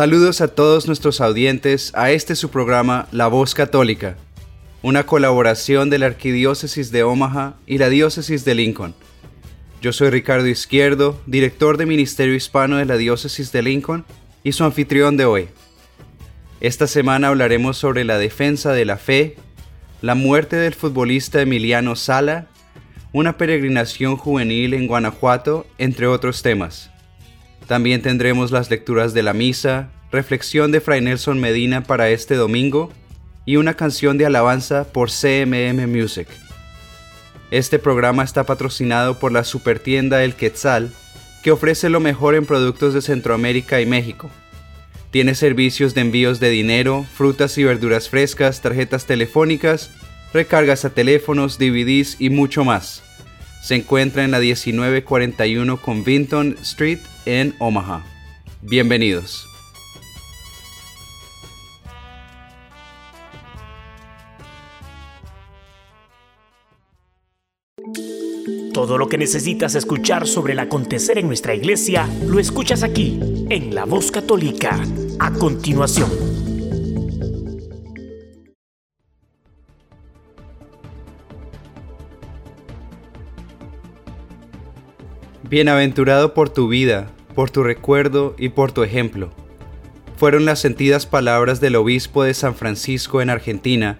Saludos a todos nuestros audientes a este su programa La Voz Católica, una colaboración de la Arquidiócesis de Omaha y la Diócesis de Lincoln. Yo soy Ricardo Izquierdo, director de Ministerio Hispano de la Diócesis de Lincoln y su anfitrión de hoy. Esta semana hablaremos sobre la defensa de la fe, la muerte del futbolista Emiliano Sala, una peregrinación juvenil en Guanajuato, entre otros temas. También tendremos las lecturas de la misa, reflexión de Fray Nelson Medina para este domingo y una canción de alabanza por CMM Music. Este programa está patrocinado por la supertienda El Quetzal, que ofrece lo mejor en productos de Centroamérica y México. Tiene servicios de envíos de dinero, frutas y verduras frescas, tarjetas telefónicas, recargas a teléfonos, DVDs y mucho más. Se encuentra en la 1941 Convinton Street en Omaha. Bienvenidos. Todo lo que necesitas escuchar sobre el acontecer en nuestra iglesia lo escuchas aquí, en La Voz Católica, a continuación. Bienaventurado por tu vida, por tu recuerdo y por tu ejemplo. Fueron las sentidas palabras del obispo de San Francisco en Argentina,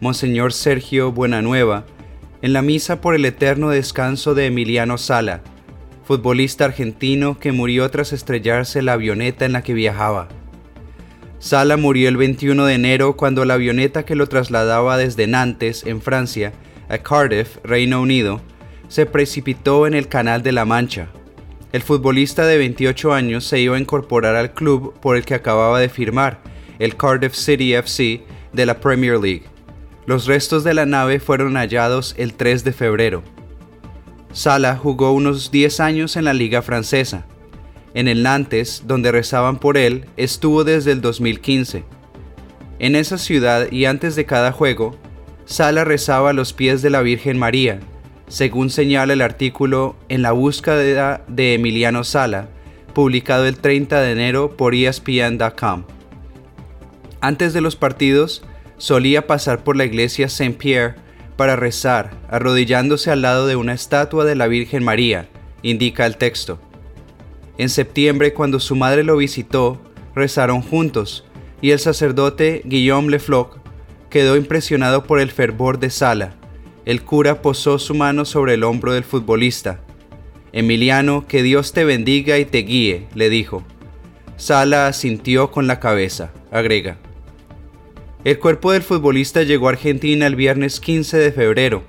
Monseñor Sergio Buenanueva, en la misa por el eterno descanso de Emiliano Sala, futbolista argentino que murió tras estrellarse la avioneta en la que viajaba. Sala murió el 21 de enero cuando la avioneta que lo trasladaba desde Nantes, en Francia, a Cardiff, Reino Unido, se precipitó en el Canal de la Mancha. El futbolista de 28 años se iba a incorporar al club por el que acababa de firmar, el Cardiff City FC de la Premier League. Los restos de la nave fueron hallados el 3 de febrero. Sala jugó unos 10 años en la liga francesa. En el Nantes, donde rezaban por él, estuvo desde el 2015. En esa ciudad y antes de cada juego, Sala rezaba a los pies de la Virgen María, según señala el artículo En la búsqueda de Emiliano Sala, publicado el 30 de enero por ESPN.com. Antes de los partidos, solía pasar por la iglesia Saint Pierre para rezar, arrodillándose al lado de una estatua de la Virgen María, indica el texto. En septiembre, cuando su madre lo visitó, rezaron juntos, y el sacerdote Guillaume Lefloc quedó impresionado por el fervor de Sala el cura posó su mano sobre el hombro del futbolista. Emiliano, que Dios te bendiga y te guíe, le dijo. Sala asintió con la cabeza, agrega. El cuerpo del futbolista llegó a Argentina el viernes 15 de febrero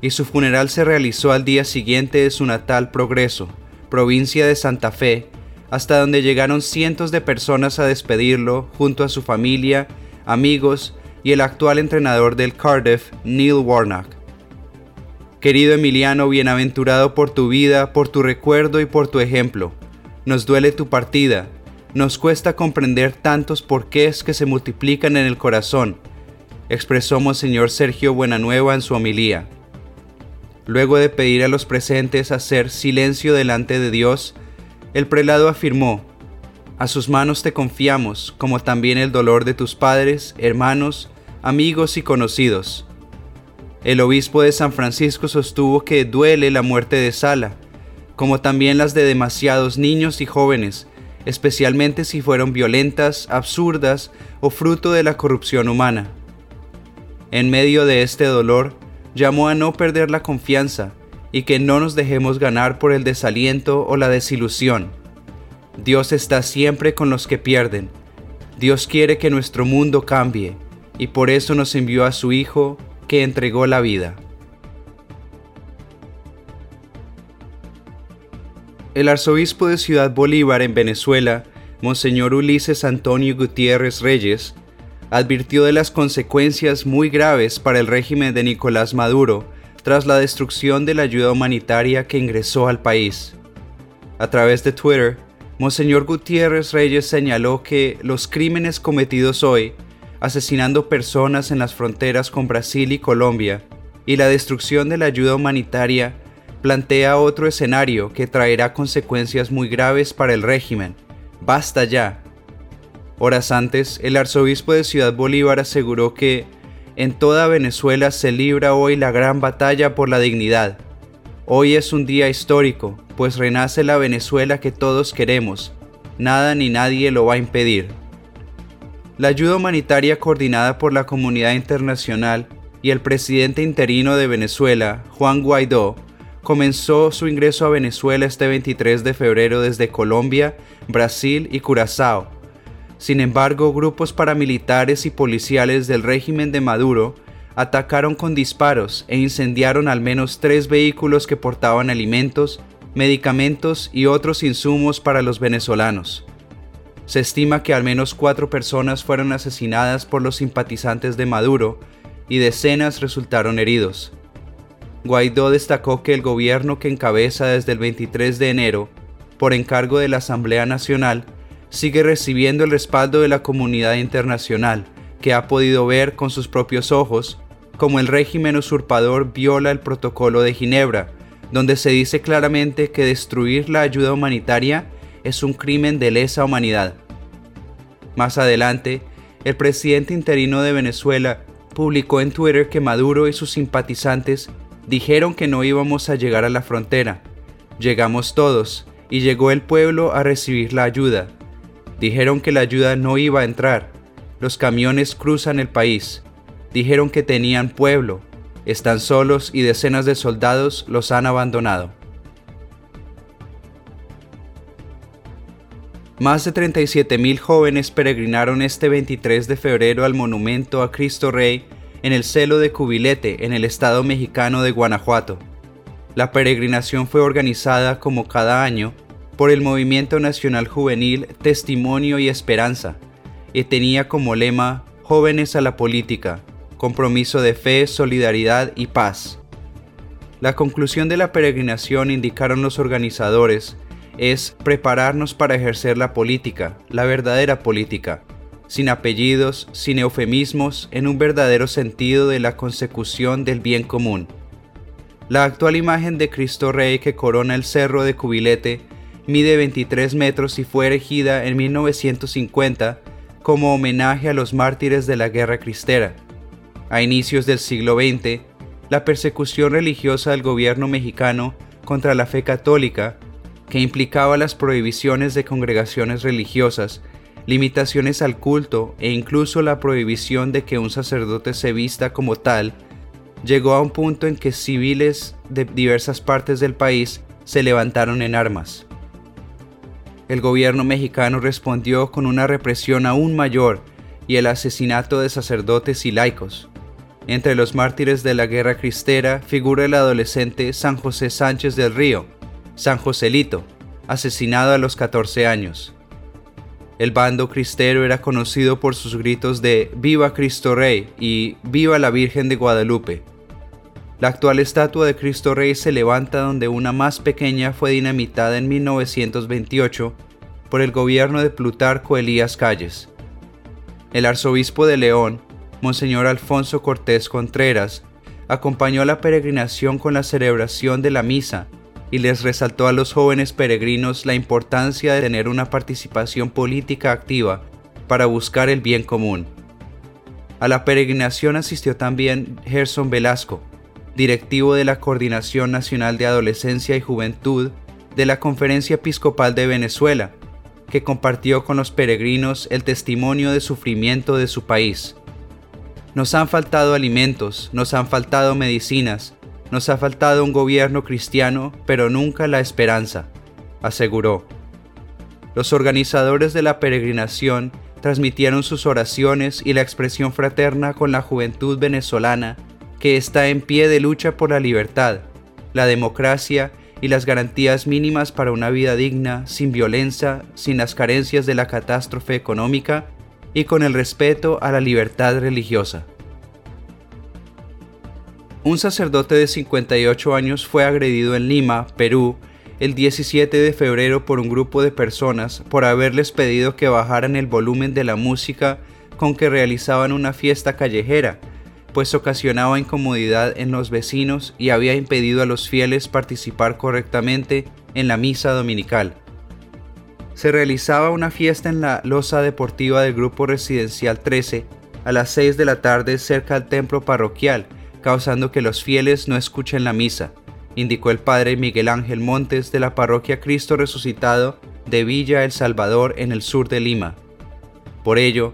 y su funeral se realizó al día siguiente de su natal Progreso, provincia de Santa Fe, hasta donde llegaron cientos de personas a despedirlo junto a su familia, amigos y el actual entrenador del Cardiff, Neil Warnock. Querido Emiliano, bienaventurado por tu vida, por tu recuerdo y por tu ejemplo. Nos duele tu partida, nos cuesta comprender tantos porqués que se multiplican en el corazón, expresó Monseñor Sergio Buenanueva en su homilía. Luego de pedir a los presentes hacer silencio delante de Dios, el prelado afirmó, A sus manos te confiamos, como también el dolor de tus padres, hermanos, amigos y conocidos. El obispo de San Francisco sostuvo que duele la muerte de Sala, como también las de demasiados niños y jóvenes, especialmente si fueron violentas, absurdas o fruto de la corrupción humana. En medio de este dolor, llamó a no perder la confianza y que no nos dejemos ganar por el desaliento o la desilusión. Dios está siempre con los que pierden. Dios quiere que nuestro mundo cambie y por eso nos envió a su Hijo que entregó la vida. El arzobispo de Ciudad Bolívar en Venezuela, Monseñor Ulises Antonio Gutiérrez Reyes, advirtió de las consecuencias muy graves para el régimen de Nicolás Maduro tras la destrucción de la ayuda humanitaria que ingresó al país. A través de Twitter, Monseñor Gutiérrez Reyes señaló que los crímenes cometidos hoy, asesinando personas en las fronteras con Brasil y Colombia, y la destrucción de la ayuda humanitaria plantea otro escenario que traerá consecuencias muy graves para el régimen. Basta ya. Horas antes, el arzobispo de Ciudad Bolívar aseguró que en toda Venezuela se libra hoy la gran batalla por la dignidad. Hoy es un día histórico, pues renace la Venezuela que todos queremos. Nada ni nadie lo va a impedir. La ayuda humanitaria coordinada por la comunidad internacional y el presidente interino de Venezuela, Juan Guaidó, comenzó su ingreso a Venezuela este 23 de febrero desde Colombia, Brasil y Curazao. Sin embargo, grupos paramilitares y policiales del régimen de Maduro atacaron con disparos e incendiaron al menos tres vehículos que portaban alimentos, medicamentos y otros insumos para los venezolanos. Se estima que al menos cuatro personas fueron asesinadas por los simpatizantes de Maduro y decenas resultaron heridos. Guaidó destacó que el gobierno que encabeza desde el 23 de enero, por encargo de la Asamblea Nacional, sigue recibiendo el respaldo de la comunidad internacional, que ha podido ver con sus propios ojos cómo el régimen usurpador viola el protocolo de Ginebra, donde se dice claramente que destruir la ayuda humanitaria es un crimen de lesa humanidad. Más adelante, el presidente interino de Venezuela publicó en Twitter que Maduro y sus simpatizantes dijeron que no íbamos a llegar a la frontera. Llegamos todos y llegó el pueblo a recibir la ayuda. Dijeron que la ayuda no iba a entrar. Los camiones cruzan el país. Dijeron que tenían pueblo. Están solos y decenas de soldados los han abandonado. Más de 37.000 jóvenes peregrinaron este 23 de febrero al monumento a Cristo Rey en el celo de Cubilete, en el estado mexicano de Guanajuato. La peregrinación fue organizada como cada año por el Movimiento Nacional Juvenil Testimonio y Esperanza y tenía como lema Jóvenes a la Política, compromiso de fe, solidaridad y paz. La conclusión de la peregrinación, indicaron los organizadores, es prepararnos para ejercer la política, la verdadera política, sin apellidos, sin eufemismos, en un verdadero sentido de la consecución del bien común. La actual imagen de Cristo Rey que corona el cerro de Cubilete mide 23 metros y fue erigida en 1950 como homenaje a los mártires de la guerra cristera. A inicios del siglo XX, la persecución religiosa del gobierno mexicano contra la fe católica que implicaba las prohibiciones de congregaciones religiosas, limitaciones al culto e incluso la prohibición de que un sacerdote se vista como tal, llegó a un punto en que civiles de diversas partes del país se levantaron en armas. El gobierno mexicano respondió con una represión aún mayor y el asesinato de sacerdotes y laicos. Entre los mártires de la guerra cristera figura el adolescente San José Sánchez del Río, San Joselito, asesinado a los 14 años. El bando cristero era conocido por sus gritos de Viva Cristo Rey y Viva la Virgen de Guadalupe. La actual estatua de Cristo Rey se levanta donde una más pequeña fue dinamitada en 1928 por el gobierno de Plutarco Elías Calles. El arzobispo de León, Monseñor Alfonso Cortés Contreras, acompañó la peregrinación con la celebración de la misa y les resaltó a los jóvenes peregrinos la importancia de tener una participación política activa para buscar el bien común. A la peregrinación asistió también Gerson Velasco, directivo de la Coordinación Nacional de Adolescencia y Juventud de la Conferencia Episcopal de Venezuela, que compartió con los peregrinos el testimonio de sufrimiento de su país. Nos han faltado alimentos, nos han faltado medicinas, nos ha faltado un gobierno cristiano, pero nunca la esperanza, aseguró. Los organizadores de la peregrinación transmitieron sus oraciones y la expresión fraterna con la juventud venezolana que está en pie de lucha por la libertad, la democracia y las garantías mínimas para una vida digna, sin violencia, sin las carencias de la catástrofe económica y con el respeto a la libertad religiosa. Un sacerdote de 58 años fue agredido en Lima, Perú, el 17 de febrero por un grupo de personas por haberles pedido que bajaran el volumen de la música con que realizaban una fiesta callejera, pues ocasionaba incomodidad en los vecinos y había impedido a los fieles participar correctamente en la misa dominical. Se realizaba una fiesta en la losa deportiva del Grupo Residencial 13 a las 6 de la tarde cerca del templo parroquial, causando que los fieles no escuchen la misa, indicó el padre Miguel Ángel Montes de la parroquia Cristo Resucitado de Villa El Salvador en el sur de Lima. Por ello,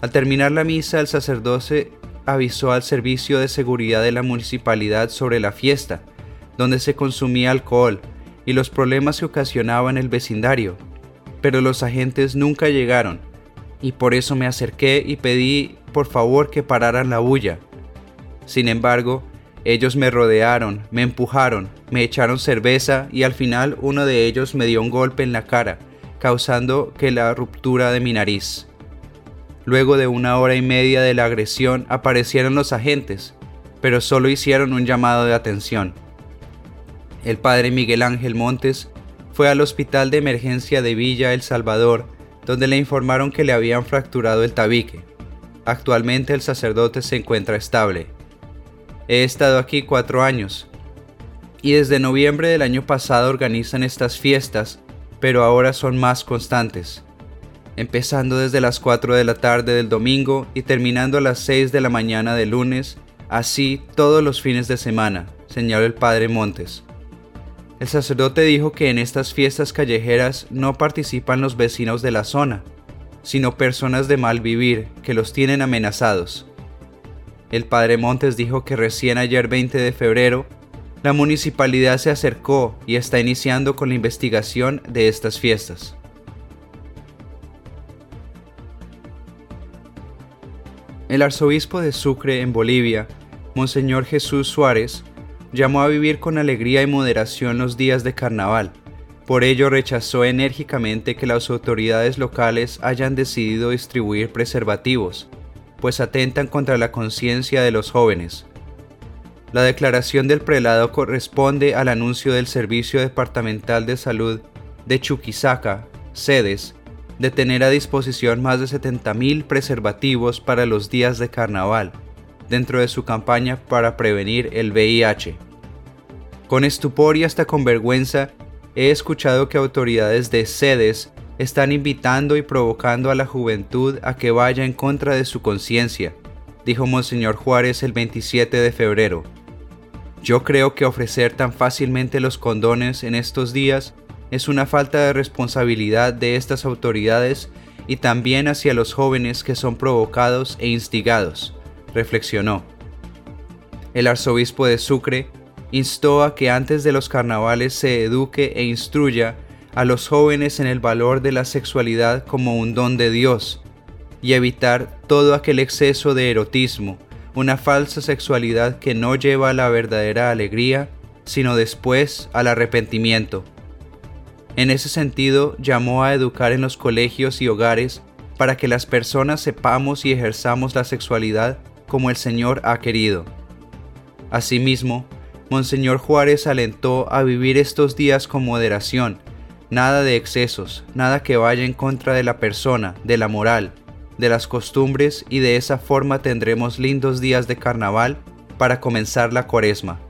al terminar la misa, el sacerdote avisó al servicio de seguridad de la municipalidad sobre la fiesta, donde se consumía alcohol y los problemas que ocasionaba en el vecindario, pero los agentes nunca llegaron, y por eso me acerqué y pedí por favor que pararan la bulla. Sin embargo, ellos me rodearon, me empujaron, me echaron cerveza y al final uno de ellos me dio un golpe en la cara, causando que la ruptura de mi nariz. Luego de una hora y media de la agresión aparecieron los agentes, pero solo hicieron un llamado de atención. El padre Miguel Ángel Montes fue al hospital de emergencia de Villa El Salvador, donde le informaron que le habían fracturado el tabique. Actualmente el sacerdote se encuentra estable. He estado aquí cuatro años y desde noviembre del año pasado organizan estas fiestas, pero ahora son más constantes, empezando desde las 4 de la tarde del domingo y terminando a las 6 de la mañana del lunes, así todos los fines de semana, señaló el padre Montes. El sacerdote dijo que en estas fiestas callejeras no participan los vecinos de la zona, sino personas de mal vivir que los tienen amenazados. El padre Montes dijo que recién ayer 20 de febrero, la municipalidad se acercó y está iniciando con la investigación de estas fiestas. El arzobispo de Sucre en Bolivia, Monseñor Jesús Suárez, llamó a vivir con alegría y moderación los días de carnaval. Por ello rechazó enérgicamente que las autoridades locales hayan decidido distribuir preservativos, pues atentan contra la conciencia de los jóvenes. La declaración del prelado corresponde al anuncio del Servicio Departamental de Salud de Chuquisaca, sedes, de tener a disposición más de 70.000 preservativos para los días de carnaval, dentro de su campaña para prevenir el VIH. Con estupor y hasta con vergüenza, he escuchado que autoridades de sedes están invitando y provocando a la juventud a que vaya en contra de su conciencia, dijo Monseñor Juárez el 27 de febrero. Yo creo que ofrecer tan fácilmente los condones en estos días es una falta de responsabilidad de estas autoridades y también hacia los jóvenes que son provocados e instigados, reflexionó. El arzobispo de Sucre instó a que antes de los carnavales se eduque e instruya a los jóvenes en el valor de la sexualidad como un don de Dios y evitar todo aquel exceso de erotismo, una falsa sexualidad que no lleva a la verdadera alegría, sino después al arrepentimiento. En ese sentido, llamó a educar en los colegios y hogares para que las personas sepamos y ejerzamos la sexualidad como el Señor ha querido. Asimismo, Monseñor Juárez alentó a vivir estos días con moderación, nada de excesos, nada que vaya en contra de la persona, de la moral, de las costumbres y de esa forma tendremos lindos días de carnaval para comenzar la cuaresma.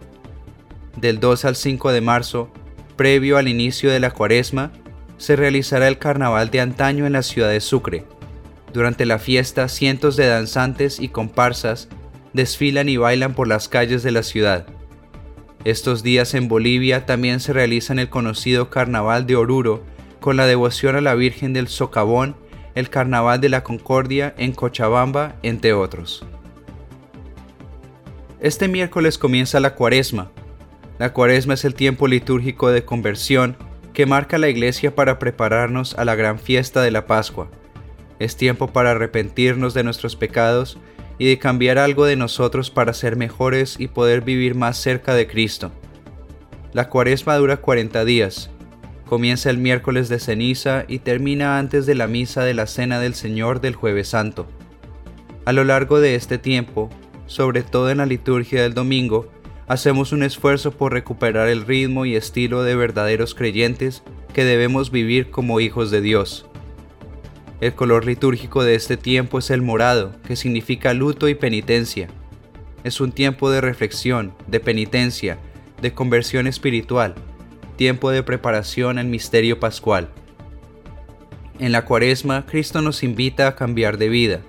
Del 2 al 5 de marzo, previo al inicio de la cuaresma, se realizará el carnaval de antaño en la ciudad de Sucre. Durante la fiesta, cientos de danzantes y comparsas desfilan y bailan por las calles de la ciudad. Estos días en Bolivia también se realizan el conocido Carnaval de Oruro, con la devoción a la Virgen del Socavón, el Carnaval de la Concordia en Cochabamba, entre otros. Este miércoles comienza la cuaresma. La cuaresma es el tiempo litúrgico de conversión que marca la iglesia para prepararnos a la gran fiesta de la Pascua. Es tiempo para arrepentirnos de nuestros pecados y de cambiar algo de nosotros para ser mejores y poder vivir más cerca de Cristo. La cuaresma dura 40 días. Comienza el miércoles de ceniza y termina antes de la misa de la Cena del Señor del jueves santo. A lo largo de este tiempo, sobre todo en la liturgia del domingo, hacemos un esfuerzo por recuperar el ritmo y estilo de verdaderos creyentes que debemos vivir como hijos de Dios. El color litúrgico de este tiempo es el morado, que significa luto y penitencia. Es un tiempo de reflexión, de penitencia, de conversión espiritual, tiempo de preparación al misterio pascual. En la cuaresma, Cristo nos invita a cambiar de vida.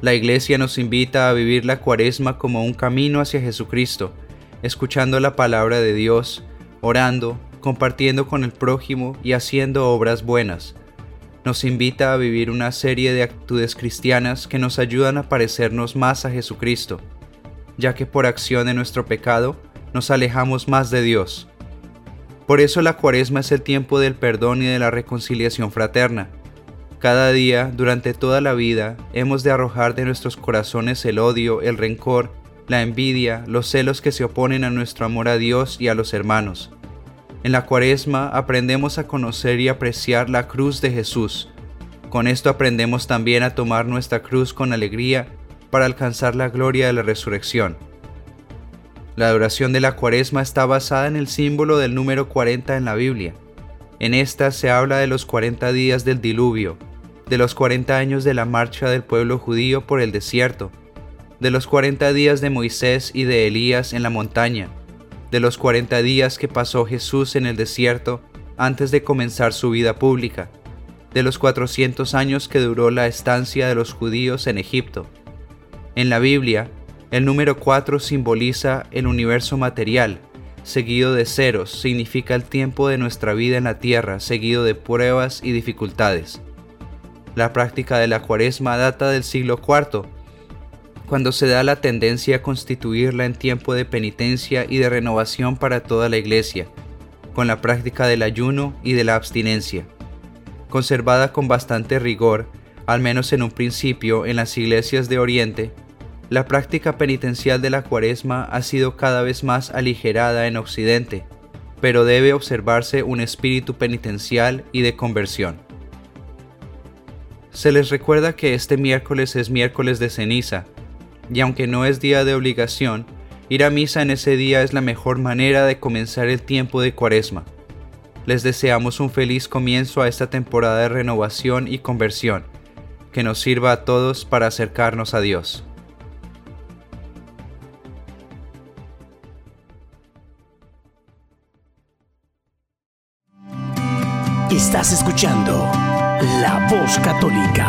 La iglesia nos invita a vivir la cuaresma como un camino hacia Jesucristo, escuchando la palabra de Dios, orando, compartiendo con el prójimo y haciendo obras buenas. Nos invita a vivir una serie de actitudes cristianas que nos ayudan a parecernos más a Jesucristo, ya que por acción de nuestro pecado nos alejamos más de Dios. Por eso la cuaresma es el tiempo del perdón y de la reconciliación fraterna. Cada día, durante toda la vida, hemos de arrojar de nuestros corazones el odio, el rencor, la envidia, los celos que se oponen a nuestro amor a Dios y a los hermanos. En la cuaresma aprendemos a conocer y apreciar la cruz de Jesús. Con esto aprendemos también a tomar nuestra cruz con alegría para alcanzar la gloria de la resurrección. La adoración de la cuaresma está basada en el símbolo del número 40 en la Biblia. En esta se habla de los 40 días del diluvio, de los 40 años de la marcha del pueblo judío por el desierto, de los cuarenta días de Moisés y de Elías en la montaña, de los cuarenta días que pasó Jesús en el desierto antes de comenzar su vida pública, de los cuatrocientos años que duró la estancia de los judíos en Egipto. En la Biblia, el número cuatro simboliza el universo material, seguido de ceros significa el tiempo de nuestra vida en la tierra, seguido de pruebas y dificultades. La práctica de la cuaresma data del siglo IV, cuando se da la tendencia a constituirla en tiempo de penitencia y de renovación para toda la iglesia, con la práctica del ayuno y de la abstinencia. Conservada con bastante rigor, al menos en un principio en las iglesias de Oriente, la práctica penitencial de la cuaresma ha sido cada vez más aligerada en Occidente, pero debe observarse un espíritu penitencial y de conversión. Se les recuerda que este miércoles es miércoles de ceniza, y aunque no es día de obligación, ir a misa en ese día es la mejor manera de comenzar el tiempo de cuaresma. Les deseamos un feliz comienzo a esta temporada de renovación y conversión, que nos sirva a todos para acercarnos a Dios. Estás escuchando La Voz Católica.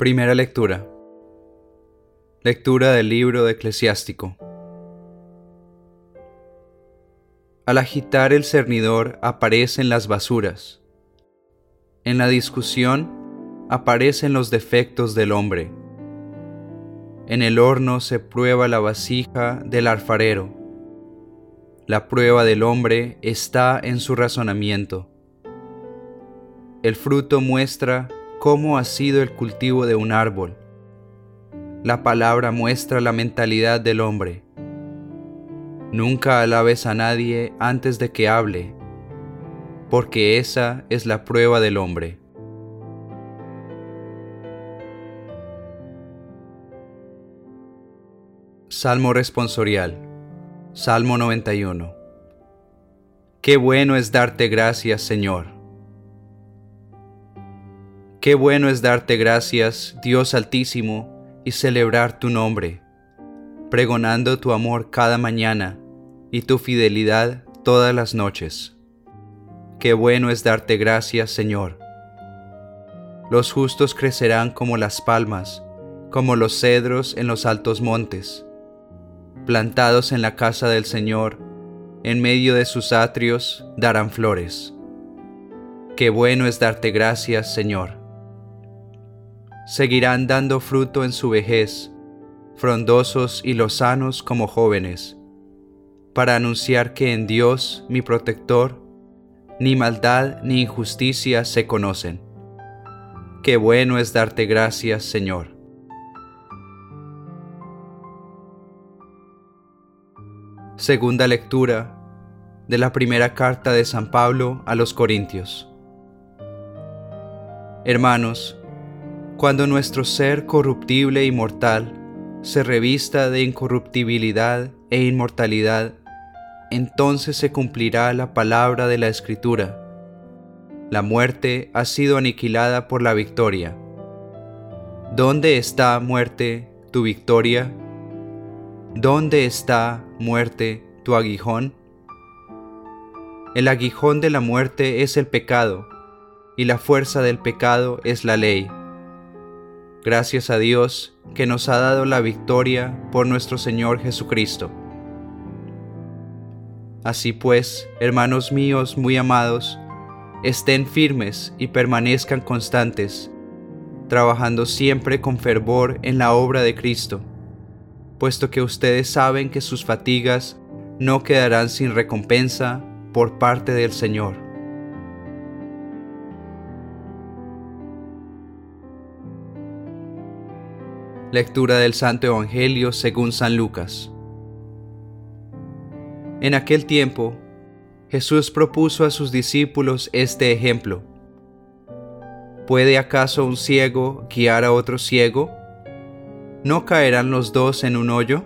Primera lectura. Lectura del libro de Eclesiástico. Al agitar el cernidor aparecen las basuras. En la discusión aparecen los defectos del hombre. En el horno se prueba la vasija del alfarero. La prueba del hombre está en su razonamiento. El fruto muestra cómo ha sido el cultivo de un árbol. La palabra muestra la mentalidad del hombre. Nunca alabes a nadie antes de que hable, porque esa es la prueba del hombre. Salmo responsorial. Salmo 91. Qué bueno es darte gracias, Señor Qué bueno es darte gracias, Dios Altísimo, y celebrar tu nombre, pregonando tu amor cada mañana, y tu fidelidad todas las noches. Qué bueno es darte gracias, Señor. Los justos crecerán como las palmas, como los cedros en los altos montes, plantados en la casa del Señor, en medio de sus atrios darán flores. Qué bueno es darte gracias, Señor. Seguirán dando fruto en su vejez, frondosos y lozanos como jóvenes, para anunciar que en Dios, mi protector, ni maldad ni injusticia se conocen. Qué bueno es darte gracias, Señor. Segunda lectura de la primera carta de San Pablo a los Corintios. Hermanos, cuando nuestro ser corruptible y mortal se revista de incorruptibilidad e inmortalidad, entonces se cumplirá la palabra de la Escritura. La muerte ha sido aniquilada por la victoria. ¿Dónde está, muerte, tu victoria? ¿Dónde está, muerte, tu aguijón? El aguijón de la muerte es el pecado, y la fuerza del pecado es la ley. Gracias a Dios que nos ha dado la victoria por nuestro Señor Jesucristo. Así pues, hermanos míos muy amados, estén firmes y permanezcan constantes, trabajando siempre con fervor en la obra de Cristo puesto que ustedes saben que sus fatigas no quedarán sin recompensa por parte del Señor. Lectura del Santo Evangelio según San Lucas. En aquel tiempo, Jesús propuso a sus discípulos este ejemplo. ¿Puede acaso un ciego guiar a otro ciego? ¿no caerán los dos en un hoyo?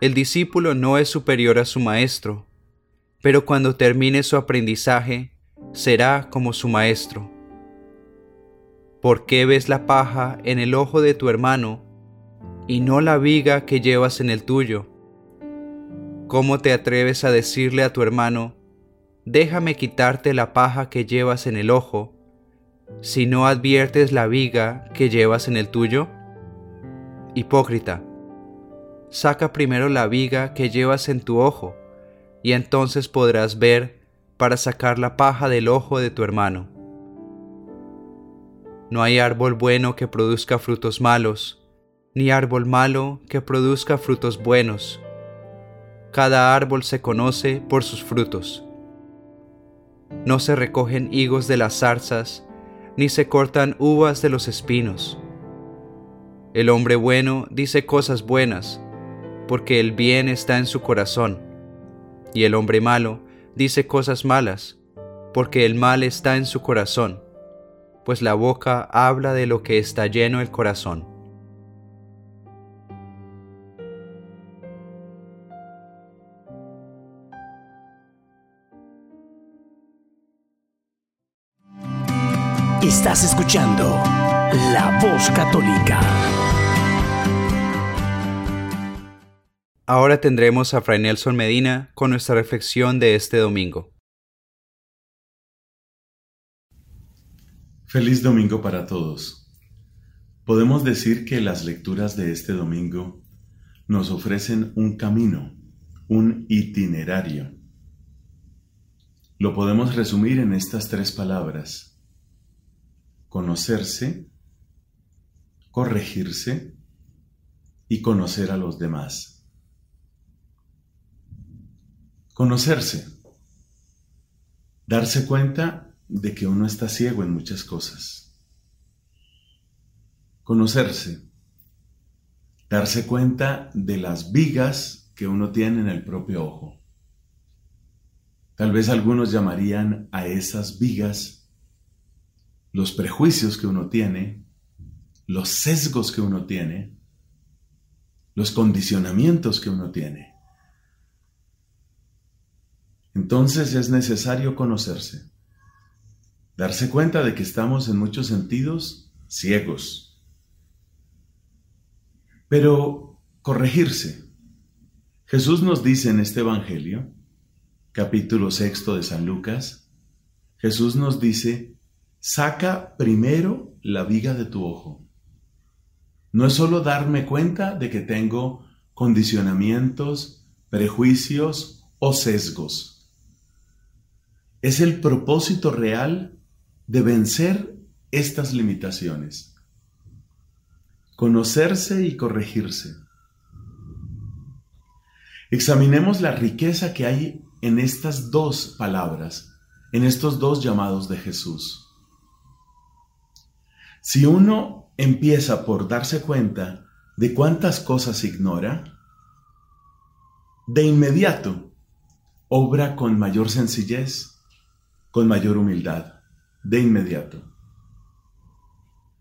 El discípulo no es superior a su maestro, pero cuando termine su aprendizaje, será como su maestro. ¿Por qué ves la paja en el ojo de tu hermano y no la viga que llevas en el tuyo? ¿Cómo te atreves a decirle a tu hermano, déjame quitarte la paja que llevas en el ojo, si no adviertes la viga que llevas en el tuyo? Hipócrita, saca primero la viga que llevas en tu ojo, y entonces podrás ver para sacar la paja del ojo de tu hermano. No hay árbol bueno que produzca frutos malos, ni árbol malo que produzca frutos buenos. Cada árbol se conoce por sus frutos. No se recogen higos de las zarzas, ni se cortan uvas de los espinos. El hombre bueno dice cosas buenas, porque el bien está en su corazón, y el hombre malo dice cosas malas, porque el mal está en su corazón, pues la boca habla de lo que está lleno el corazón. Estás escuchando La Voz Católica. Ahora tendremos a Fray Nelson Medina con nuestra reflexión de este domingo. Feliz domingo para todos. Podemos decir que las lecturas de este domingo nos ofrecen un camino, un itinerario. Lo podemos resumir en estas tres palabras. Conocerse, corregirse y conocer a los demás. Conocerse. Darse cuenta de que uno está ciego en muchas cosas. Conocerse. Darse cuenta de las vigas que uno tiene en el propio ojo. Tal vez algunos llamarían a esas vigas los prejuicios que uno tiene, los sesgos que uno tiene, los condicionamientos que uno tiene. Entonces es necesario conocerse, darse cuenta de que estamos en muchos sentidos ciegos, pero corregirse, Jesús nos dice en este Evangelio, capítulo sexto de San Lucas, Jesús nos dice, saca primero la viga de tu ojo. No es solo darme cuenta de que tengo condicionamientos, prejuicios o sesgos. Es el propósito real de vencer estas limitaciones. Conocerse y corregirse. Examinemos la riqueza que hay en estas dos palabras, en estos dos llamados de Jesús. Si uno empieza por darse cuenta de cuántas cosas ignora, de inmediato obra con mayor sencillez, con mayor humildad, de inmediato.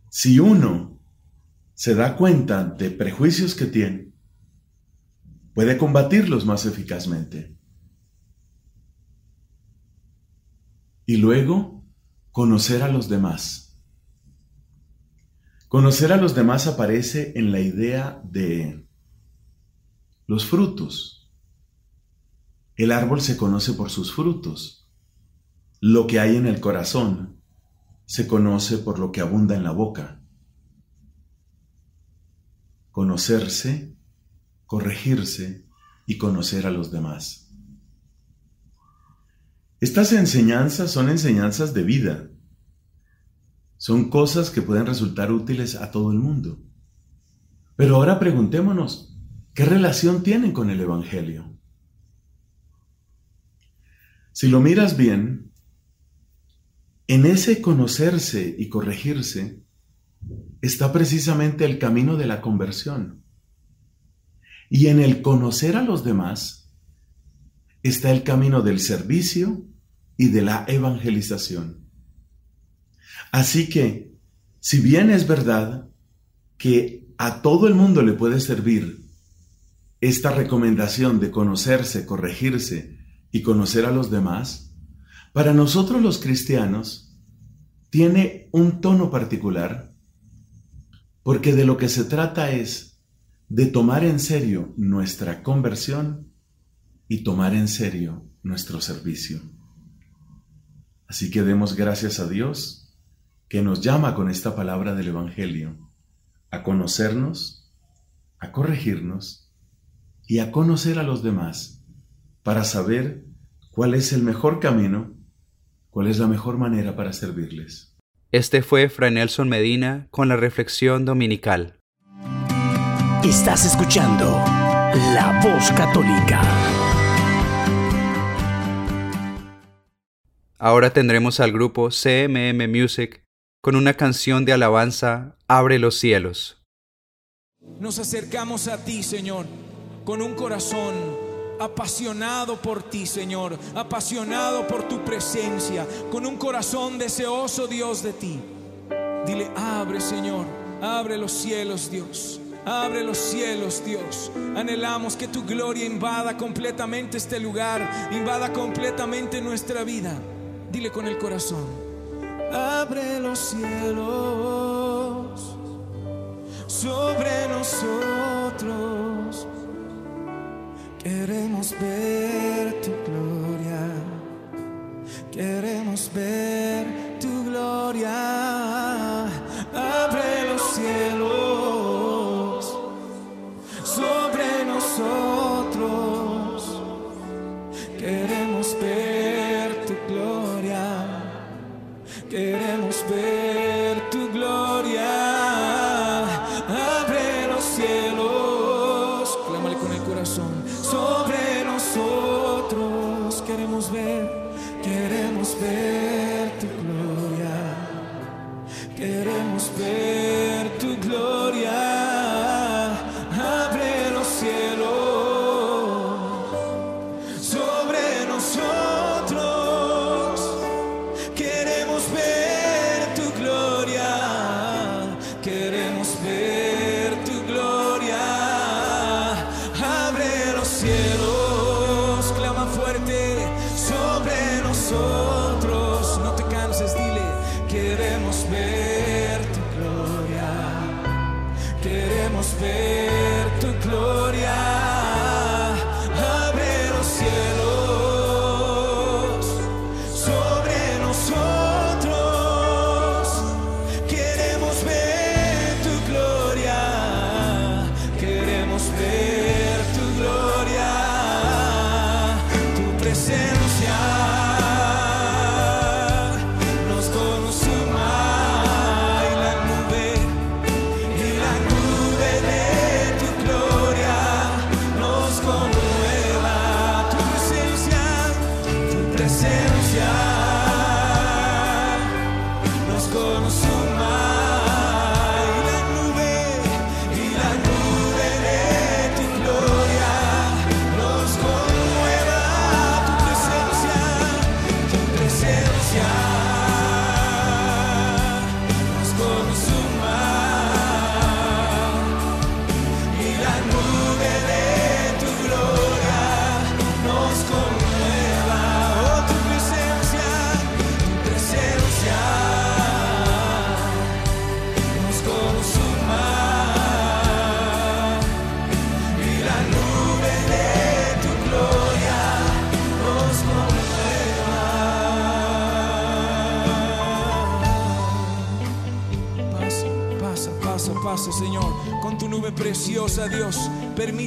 Si uno se da cuenta de prejuicios que tiene, puede combatirlos más eficazmente. Y luego, conocer a los demás. Conocer a los demás aparece en la idea de los frutos. El árbol se conoce por sus frutos. Lo que hay en el corazón se conoce por lo que abunda en la boca. Conocerse corregirse y conocer a los demás. Estas enseñanzas son enseñanzas de vida. Son cosas que pueden resultar útiles a todo el mundo. Pero ahora preguntémonos, ¿qué relación tienen con el Evangelio? Si lo miras bien, en ese conocerse y corregirse está precisamente el camino de la conversión. Y en el conocer a los demás está el camino del servicio y de la evangelización. Así que, si bien es verdad que a todo el mundo le puede servir esta recomendación de conocerse, corregirse y conocer a los demás, para nosotros los cristianos tiene un tono particular, porque de lo que se trata es de tomar en serio nuestra conversión y tomar en serio nuestro servicio. Así que demos gracias a Dios que nos llama con esta palabra del Evangelio a conocernos, a corregirnos y a conocer a los demás para saber cuál es el mejor camino, cuál es la mejor manera para servirles. Este fue Fray Nelson Medina con la reflexión dominical. Estás escuchando La Voz Católica. Ahora tendremos al grupo CMM Music con una canción de alabanza Abre los cielos. Nos acercamos a ti, Señor, con un corazón apasionado por ti, Señor, apasionado por tu presencia, con un corazón deseoso, Dios, de ti. Dile, abre, Señor, abre los cielos, Dios. Abre los cielos, Dios. Anhelamos que tu gloria invada completamente este lugar, invada completamente nuestra vida. Dile con el corazón. Abre los cielos sobre nosotros. Queremos ver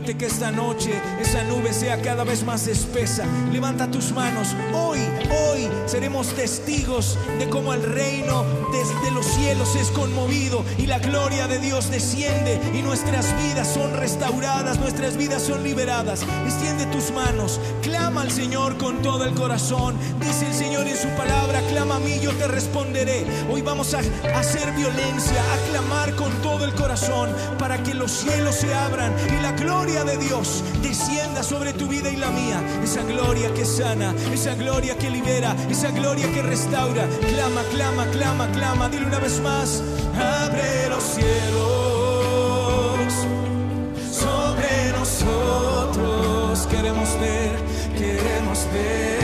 Que esta noche esa nube sea cada vez más espesa. Levanta tus manos. Hoy, hoy seremos testigos de cómo el reino desde los cielos es conmovido y la gloria de Dios desciende y nuestras vidas son restauradas, nuestras vidas son liberadas. Extiende tus manos, clama al Señor con todo el corazón. Dice el Señor en su palabra, clama a mí, yo te responderé. Hoy vamos a hacer violencia, a clamar con todo el corazón para que los cielos se abran y la gloria de Dios descienda sobre tu vida y la mía. Esa gloria que sana, esa gloria que libera, esa gloria que restaura. Clama, clama, clama, clama. Dile una vez más, abre los cielos sobre nosotros. Queremos ver, queremos ver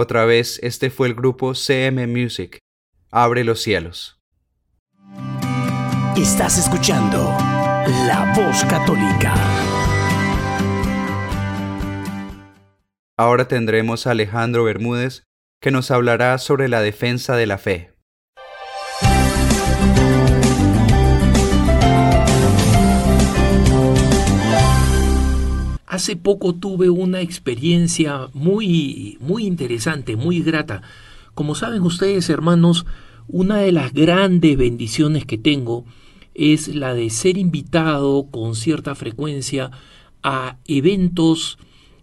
Otra vez, este fue el grupo CM Music. Abre los cielos. Estás escuchando La Voz Católica. Ahora tendremos a Alejandro Bermúdez que nos hablará sobre la defensa de la fe. Hace poco tuve una experiencia muy, muy interesante, muy grata. Como saben ustedes, hermanos, una de las grandes bendiciones que tengo es la de ser invitado con cierta frecuencia a eventos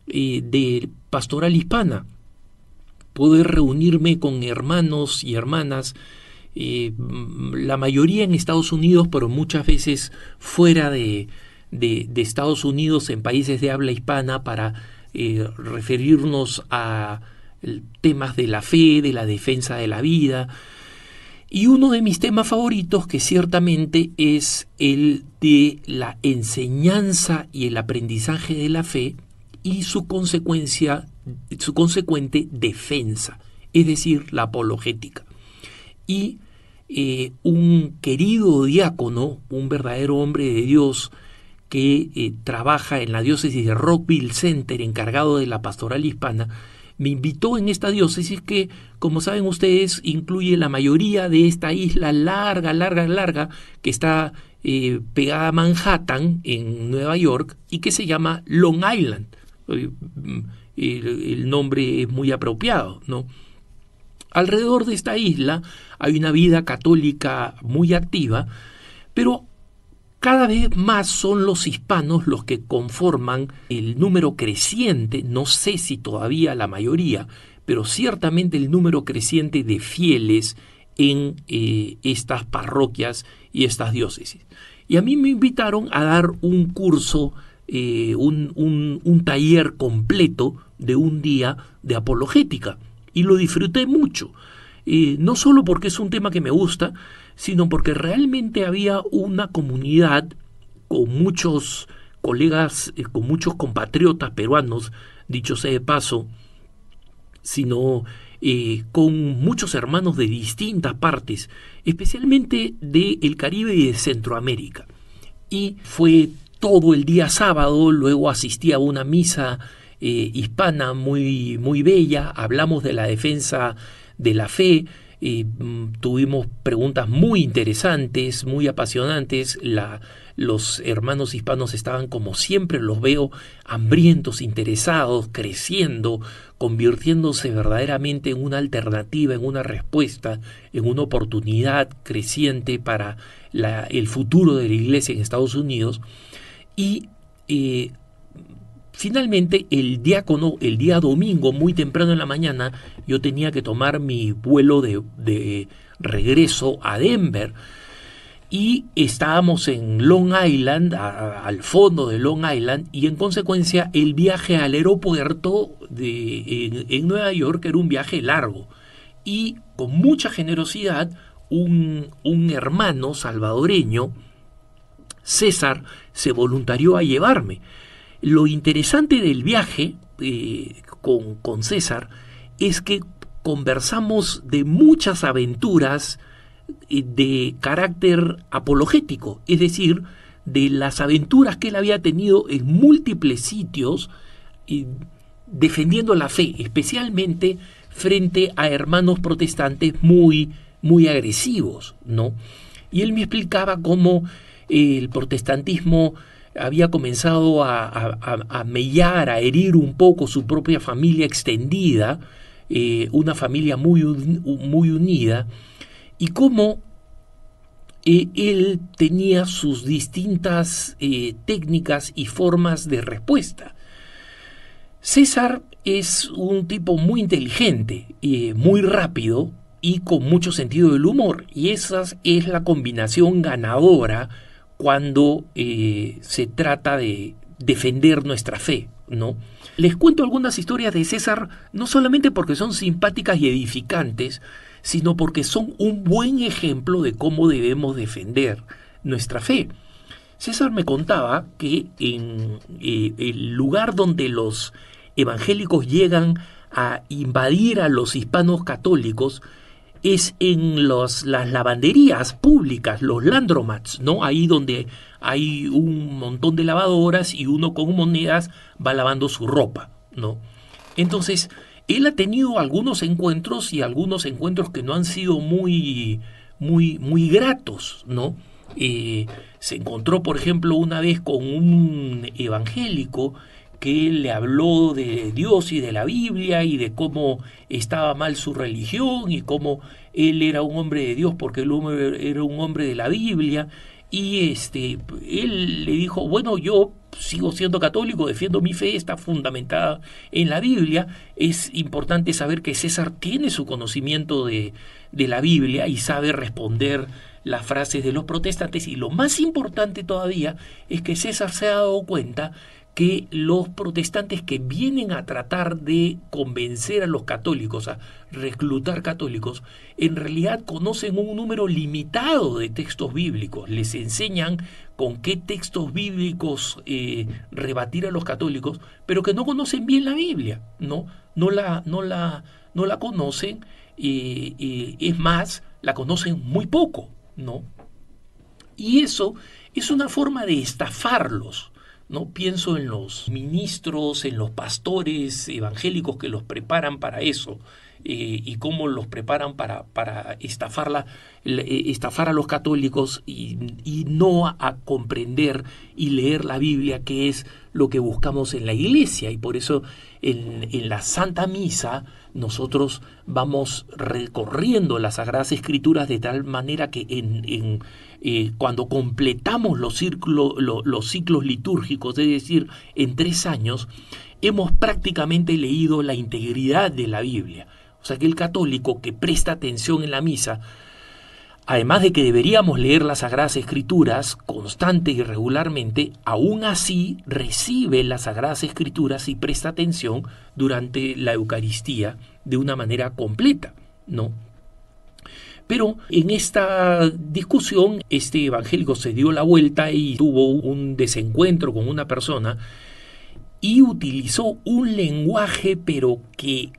eh, de pastoral hispana, poder reunirme con hermanos y hermanas, eh, la mayoría en Estados Unidos, pero muchas veces fuera de, de, Estados Unidos, en países de habla hispana, para eh, referirnos a temas de la fe, de la defensa de la vida. Y uno de mis temas favoritos, que ciertamente es el de la enseñanza y el aprendizaje de la fe, y su consecuencia, su consecuente defensa, es decir, la apologética. Y eh, un querido diácono, un verdadero hombre de Dios, que eh, trabaja en la diócesis de Rockville Center, encargado de la pastoral hispana, me invitó en esta diócesis que, como saben ustedes, incluye la mayoría de esta isla larga, larga, larga, que está eh, pegada a Manhattan, en Nueva York, y que se llama Long Island. Mm, el, nombre es muy apropiado, ¿no? Alrededor de esta isla hay una vida católica muy activa, pero cada vez más son los hispanos los que conforman el número creciente, no sé si todavía la mayoría, pero ciertamente el número creciente de fieles en eh, estas parroquias y estas diócesis. Y a mí me invitaron a dar un curso eh, un, taller completo de un día de apologética y lo disfruté mucho. Eh, no solo porque es un tema que me gusta, sino porque realmente había una comunidad con muchos colegas, eh, con muchos compatriotas peruanos, dicho sea de paso, sino con muchos hermanos de distintas partes, especialmente del Caribe y de Centroamérica. Y fue todo el día sábado, luego asistí a una misa eh, hispana muy, muy bella, hablamos de la defensa de la fe, mm, tuvimos preguntas muy interesantes, muy apasionantes, los hermanos hispanos estaban como siempre los veo, hambrientos, interesados, creciendo, convirtiéndose verdaderamente en una alternativa, en una respuesta, en una oportunidad creciente para el futuro de la iglesia en Estados Unidos. Y eh, finalmente el diácono, el día domingo, muy temprano en la mañana, yo tenía que tomar mi vuelo de, regreso a Denver y estábamos en Long Island, al fondo de Long Island, y en consecuencia el viaje al aeropuerto de, en, Nueva York era un viaje largo. Y con mucha generosidad, un, un hermano salvadoreño, César, se voluntarió a llevarme. Lo interesante del viaje eh, con, con César es que conversamos de muchas aventuras eh, de carácter apologético, es decir, de las aventuras que él había tenido en múltiples sitios defendiendo la fe, especialmente frente a hermanos protestantes muy, muy agresivos, ¿no? Y él me explicaba cómo el protestantismo había comenzado a, a, mellar, a herir un poco su propia familia extendida, eh, una familia muy, muy unida, y cómo eh, él tenía sus distintas eh, técnicas y formas de respuesta. César es un tipo muy inteligente, muy rápido y con mucho sentido del humor, y esa es la combinación ganadora cuando eh, se trata de defender nuestra fe, ¿no? Les cuento algunas historias de César, no solamente porque son simpáticas y edificantes, sino porque son un buen ejemplo de cómo debemos defender nuestra fe. César me contaba que en eh, el lugar donde los evangélicos llegan a invadir a los hispanos católicos es en los, las lavanderías públicas, los landromats, ¿no? Ahí donde hay un montón de lavadoras y uno con monedas va lavando su ropa, ¿no? Entonces, él ha tenido algunos encuentros y algunos encuentros que no han sido muy, muy, muy gratos, ¿no? Eh, se encontró, por ejemplo, una vez con un evangélico que le habló de Dios y de la Biblia y de cómo estaba mal su religión y cómo él era un hombre de Dios porque él era un hombre de la Biblia y este él le dijo, bueno, yo sigo siendo católico, defiendo mi fe, está fundamentada en la Biblia. Es importante saber que César tiene su conocimiento de, de la Biblia y sabe responder las frases de los protestantes y lo más importante todavía es que César se ha dado cuenta que los protestantes que vienen a tratar de convencer a los católicos, a reclutar católicos, en realidad conocen un número limitado de textos bíblicos, les enseñan con qué textos bíblicos eh, rebatir a los católicos, pero que no conocen bien la Biblia, ¿no? No la, no la, no la conocen, y es más, la conocen muy poco, ¿no? Y eso es una forma de estafarlos, no pienso en los ministros, en los pastores evangélicos que los preparan para eso eh, y cómo los preparan para, para estafarla, eh, estafar a los católicos y, no a, comprender y leer la Biblia, que es lo que buscamos en la iglesia. Y por eso en, en la Santa Misa nosotros vamos recorriendo las Sagradas Escrituras de tal manera que en eh, cuando completamos los, los ciclos litúrgicos, es decir, en tres años, hemos prácticamente leído la integridad de la Biblia. O sea que el católico que presta atención en la misa, además de que deberíamos leer las Sagradas Escrituras constante y regularmente, aún así recibe las Sagradas Escrituras y presta atención durante la Eucaristía de una manera completa, ¿no? Pero en esta discusión, este evangélico se dio la vuelta y tuvo un desencuentro con una persona y utilizó un lenguaje, pero que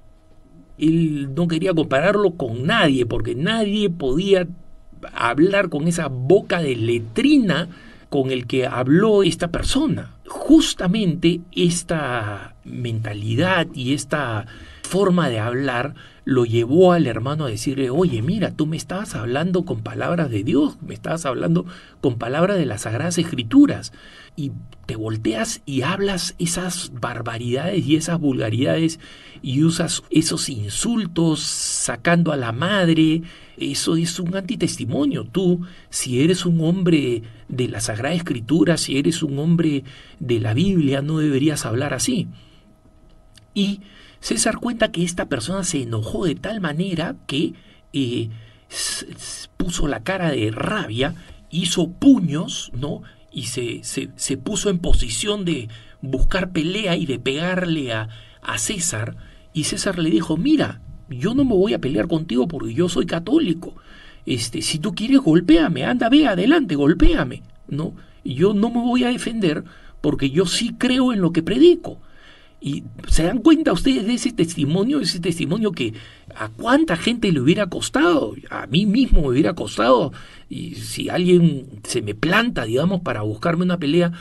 él no quería compararlo con nadie, porque nadie podía hablar con esa boca de letrina con el que habló esta persona. Justamente esta mentalidad y esta forma de hablar lo llevó al hermano a decirle, oye, mira, tú me estabas hablando con palabras de Dios, me estabas hablando con palabras de las Sagradas Escrituras, y te volteas y hablas esas barbaridades y esas vulgaridades y usas esos insultos sacando a la madre, eso es un antitestimonio. Tú, si eres un hombre de la Sagrada Escritura, si eres un hombre de la Biblia, no deberías hablar así. Y César cuenta que esta persona se enojó de tal manera que eh, puso la cara de rabia, hizo puños, ¿no? Y se, se, puso en posición de buscar pelea y de pegarle a, a César. Y César le dijo, mira, yo no me voy a pelear contigo porque yo soy católico. Este, si tú quieres, golpéame, anda, ve adelante, golpéame, ¿no? Yo no me voy a defender porque yo sí creo en lo que predico. Y se dan cuenta ustedes de ese testimonio, ese testimonio que a cuánta gente le hubiera costado, a mí mismo me hubiera costado, y si alguien se me planta, digamos, para buscarme una pelea,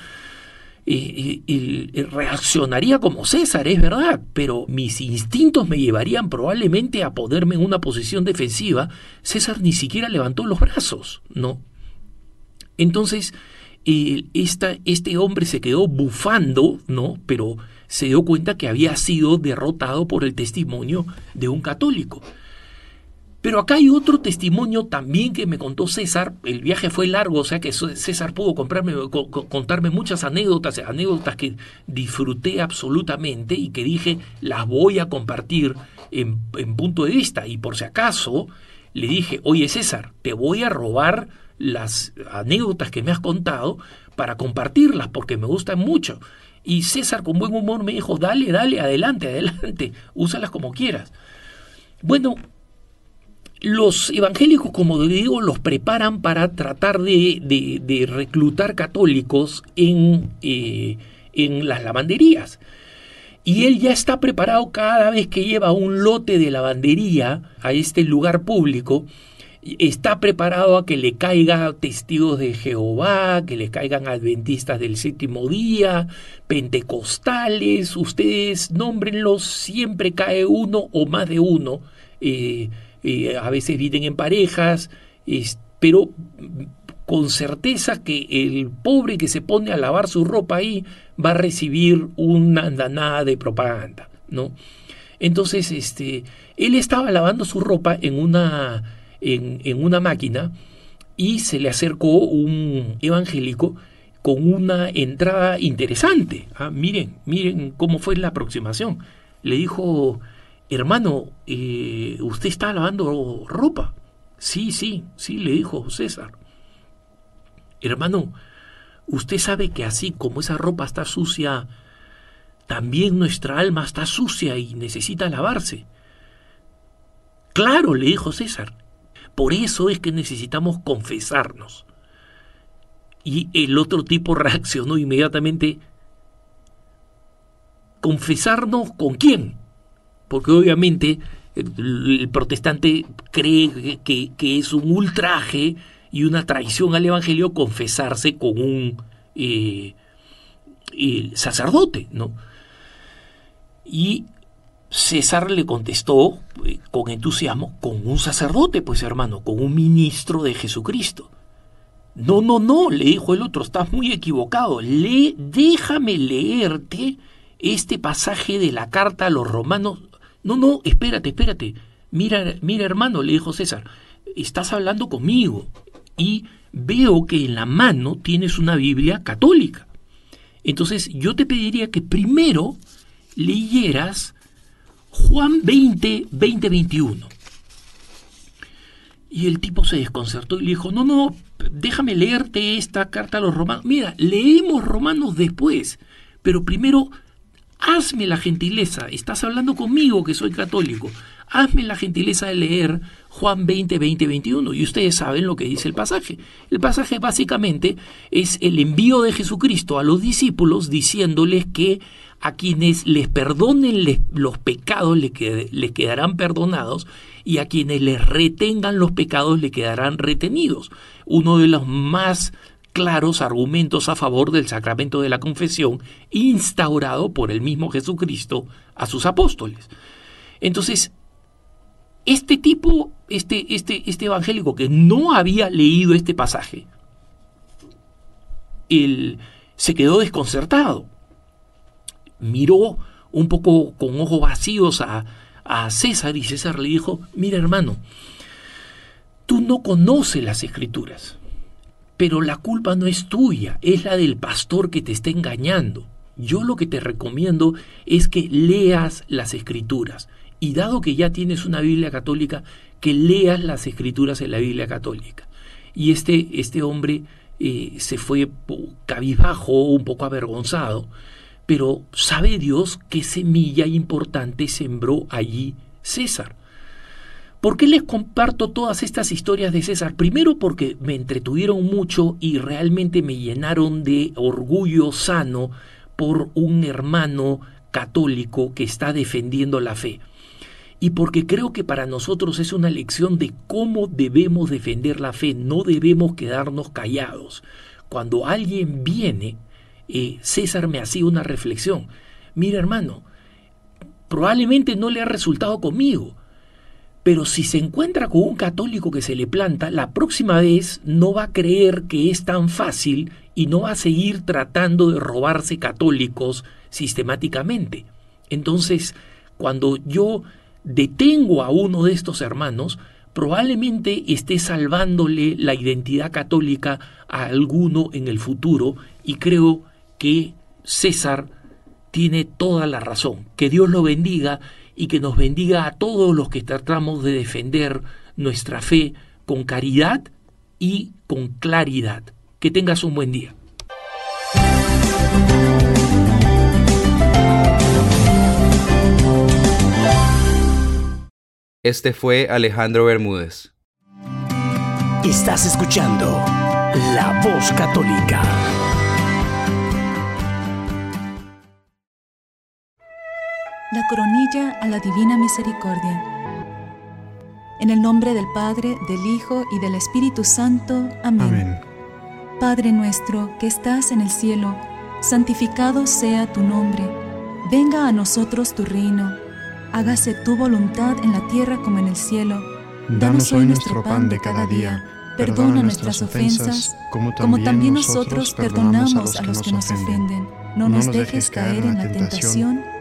eh, reaccionaría como César, es verdad, pero mis instintos me llevarían probablemente a ponerme en una posición defensiva. César ni siquiera levantó los brazos, ¿no? Entonces, este hombre se quedó bufando, ¿no? Pero se dio cuenta que había sido derrotado por el testimonio de un católico. Pero acá hay otro testimonio también que me contó César. El viaje fue largo, o sea que César pudo contarme muchas anécdotas, anécdotas que disfruté absolutamente y que dije las voy a compartir en, en punto de vista. Y por si acaso le dije, oye César, te voy a robar las anécdotas que me has contado para compartirlas porque me gustan mucho. Y César con buen humor me dijo, dale, dale, adelante, adelante, úsalas como quieras. Bueno, los evangélicos, como digo, los preparan para tratar de, reclutar católicos en, eh, en las lavanderías. y él ya está preparado cada vez que lleva un lote de lavandería a este lugar público, está preparado a que le caiga testigos de Jehová, que le caigan adventistas del séptimo día, pentecostales, ustedes nómbrenlos, siempre cae uno o más de uno, eh, a veces viven en parejas, pero con certeza que el pobre que se pone a lavar su ropa ahí va a recibir una andanada de propaganda, ¿no? Entonces, este, él estaba lavando su ropa en una, en, una máquina y se le acercó un evangélico con una entrada interesante. Ah, miren, miren cómo fue la aproximación. Le dijo, hermano, eh, ¿usted está lavando ropa? Sí, sí, sí, le dijo César. Hermano, usted sabe que así como esa ropa está sucia, también nuestra alma está sucia y necesita lavarse. Claro, le dijo César. Por eso es que necesitamos confesarnos. Y el otro tipo reaccionó inmediatamente. ¿Confesarnos con quién? Porque obviamente el, protestante cree que, que es un ultraje y una traición al Evangelio confesarse con un eh, sacerdote, ¿no? Y César le contestó eh, con entusiasmo, con un sacerdote, pues hermano, con un ministro de Jesucristo. No, no, no, le dijo el otro, estás muy equivocado. Le, déjame leerte este pasaje de la carta a los romanos. No, no, espérate, espérate. Mira, mira, hermano, le dijo César, estás hablando conmigo y veo que en la mano tienes una Biblia católica. Entonces yo te pediría que primero leyeras Juan 20, 20, 21. Y el tipo se desconcertó y le dijo, no, no, déjame leerte esta carta a los romanos. Mira, leemos romanos después, pero primero hazme la gentileza, estás hablando conmigo que soy católico, hazme la gentileza de leer Juan 20, 20, 21. Y ustedes saben lo que dice el pasaje. El pasaje básicamente es el envío de Jesucristo a los discípulos diciéndoles que a quienes les perdonen los pecados les, quedarán perdonados y a quienes les retengan los pecados les quedarán retenidos. Uno de los más claros argumentos a favor del sacramento de la confesión instaurado por el mismo Jesucristo a sus apóstoles. Entonces, este tipo, este, este, este evangélico que no había leído este pasaje, él se quedó desconcertado. Miró un poco con ojos vacíos a, a César y César le dijo, mira hermano, tú no conoces las escrituras, pero la culpa no es tuya, es la del pastor que te está engañando. Yo lo que te recomiendo es que leas las escrituras y dado que ya tienes una Biblia católica, que leas las escrituras en la Biblia católica. Y este, este hombre eh, se fue cabizbajo, un poco avergonzado, pero sabe Dios qué semilla importante sembró allí César. ¿Por qué les comparto todas estas historias de César? Primero porque me entretuvieron mucho y realmente me llenaron de orgullo sano por un hermano católico que está defendiendo la fe y porque creo que para nosotros es una lección de cómo debemos defender la fe, no debemos quedarnos callados. Cuando alguien viene, eh, César me hacía una reflexión, mira hermano, probablemente no le ha resultado conmigo, pero si se encuentra con un católico que se le planta, la próxima vez no va a creer que es tan fácil y no va a seguir tratando de robarse católicos sistemáticamente. Entonces, cuando yo detengo a uno de estos hermanos, probablemente esté salvándole la identidad católica a alguno en el futuro y creo que César tiene toda la razón. Que Dios lo bendiga y que nos bendiga a todos los que tratamos de defender nuestra fe con caridad y con claridad. Que tengas un buen día. Este fue Alejandro Bermúdez. Estás escuchando La Voz Católica. La coronilla a la divina misericordia. En el nombre del Padre, del Hijo y del Espíritu Santo. Amén. Amén. Padre nuestro que estás en el cielo, santificado sea tu nombre. Venga a nosotros tu reino. Hágase tu voluntad en la tierra como en el cielo. Danos hoy nuestro pan de cada día. Perdona nuestras ofensas, como también nosotros perdonamos a los que nos ofenden. No nos dejes caer en la tentación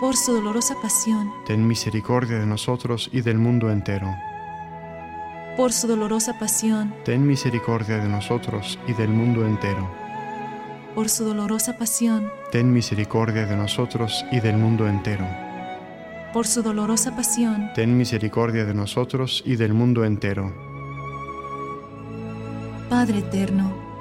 Por su dolorosa pasión, ten misericordia de nosotros y del mundo entero. Por su dolorosa pasión, ten misericordia de nosotros y del mundo entero. Por su dolorosa pasión, ten misericordia de nosotros y del mundo entero por su dolorosa pasión, ten misericordia de nosotros y del mundo entero. Padre eterno,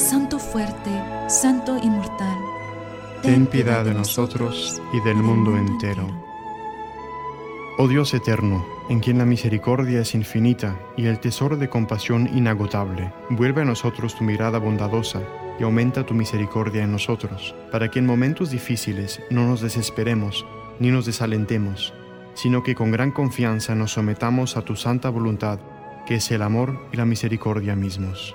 Santo fuerte, Santo inmortal, ten piedad de nosotros y del mundo entero. Oh Dios eterno, en quien la misericordia es infinita y el tesoro de compasión inagotable, vuelve a nosotros tu mirada bondadosa y aumenta tu misericordia en nosotros, para que en momentos difíciles no nos desesperemos ni nos desalentemos sino que con gran confianza nos sometamos a tu santa voluntad, que es el amor y la misericordia mismos.